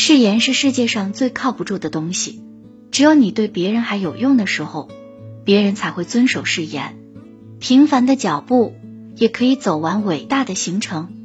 誓言是世界上最靠不住的东西只有你对别人还有用的时候别人才会遵守誓言。平凡的脚步也可以走完伟大的行程。